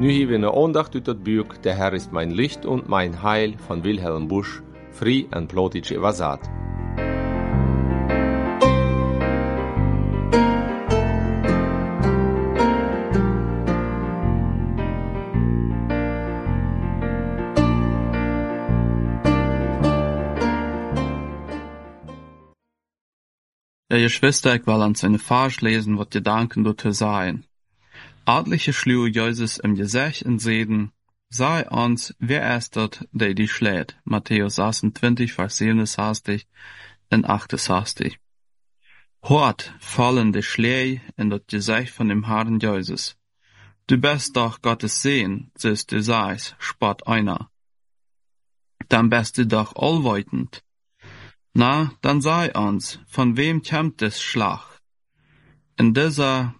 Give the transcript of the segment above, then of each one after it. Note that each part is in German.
Nu hieben wir Ohndacht ut der Herr ist mein Licht und mein Heil von Wilhelm Busch, Free and Plotic Evasat. Ihr Schwester, ich will an seine Farsch lesen, wat Gedanken dort sein. Adliche schluwe Jesus im Gesicht in Seden, sei uns, wer ist dort, der die schlägt. Matthäus 28, Vers 67 und 68. Hort fallen die Schläge in das Gesicht von dem Herrn Jesus. Du bist doch Gottes Sehen, siehst du seist, spott einer. Dann bist du doch allweitend. Na, dann sei uns, von wem kämmt des Schlag? In dieser,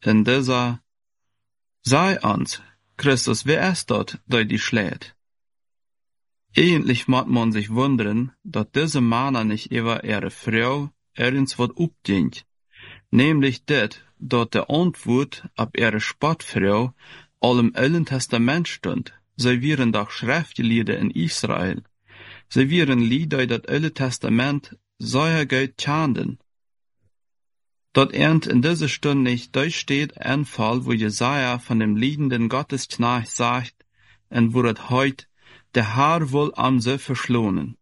in dieser, sei uns, Christus, wer ist dort, der die schlägt? Eigentlich mag man sich wundern, dass diese Männer nicht über ihre Frau ergens wat updient, nämlich det, dat der Antwort ab ihre Spottfrau allem Alten Testament stund, sie wären doch Schriftlieder in Israel. Sie wären Lieder dat Alte Testament sehr gut kannten. Dort ernt in dieser Stunde nicht durchsteht ein Fall, wo Jesaja von dem liedenden Gottesknecht sagt, und wo das heut, der Herr wohl am sie verschlonen.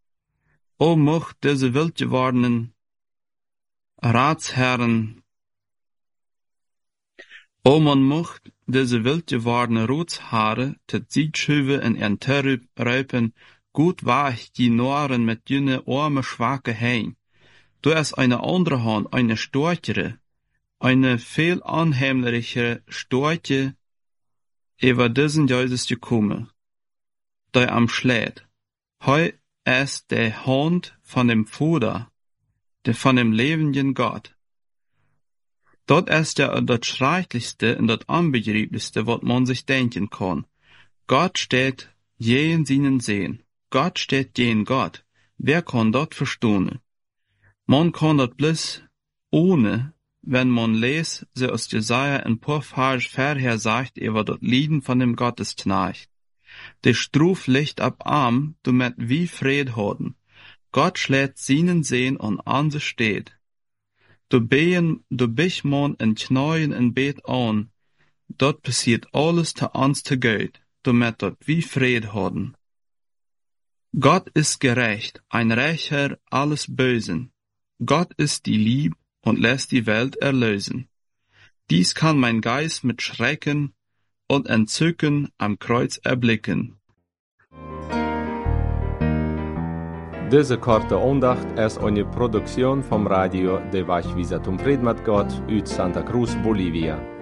O mocht diese wild gewordenen Ratsherren, o man mocht diese wild gewordene Rotshaare, tet Siegschüwe in ihren Terrüben, gut war ich die Noren mit dünne, arme, schwache Hein. Du hast eine andere Hand, eine storchere, eine viel anheimlichere Storche, über diesen Jesus gekommen, der am schlägt. Heu ist der Hand von dem Vater, der von dem lebenden Gott. Dort ist ja das Schrecklichste und das Unbegrieblichste, was man sich denken kann. Gott steht jeden seinen sehen. Gott steht jeden Gott. Wer kann dort verstehen? Man kann dort bloß ohne, wenn man les, so aus Jesaja ein paar Vers vorher sagt, über dort Lieden von dem Gottesknecht. Der Struf liegt ab arm, du met wie Fred haben. Gott schlägt seinen Sehen und an sie steht. Du behen, du bich man in Knäuen in Bet an. Dort passiert alles zu uns zu gut. Du met dort wie Fred haben. Gott ist gerecht, ein Rächer alles Bösen. Gott ist die Lieb und lässt die Welt erlösen. Dies kann mein Geist mit Schrecken und Entzücken am Kreuz erblicken. Diese korte Andacht ist eine Produktion vom Radio de Vachvisatum Predmat Gott ut Santa Cruz, Bolivia.